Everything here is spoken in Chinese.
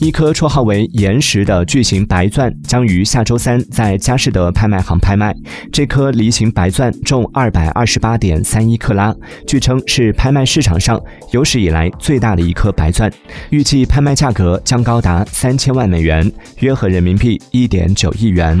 一颗绰号为岩石的巨型白钻将于下周三在佳士得拍卖行拍卖。这颗梨形白钻重二百二十八点三一克拉据称是拍卖市场上有史以来最大的一颗白钻预计拍卖价格将高达三千万美元约合人民币一点九亿元。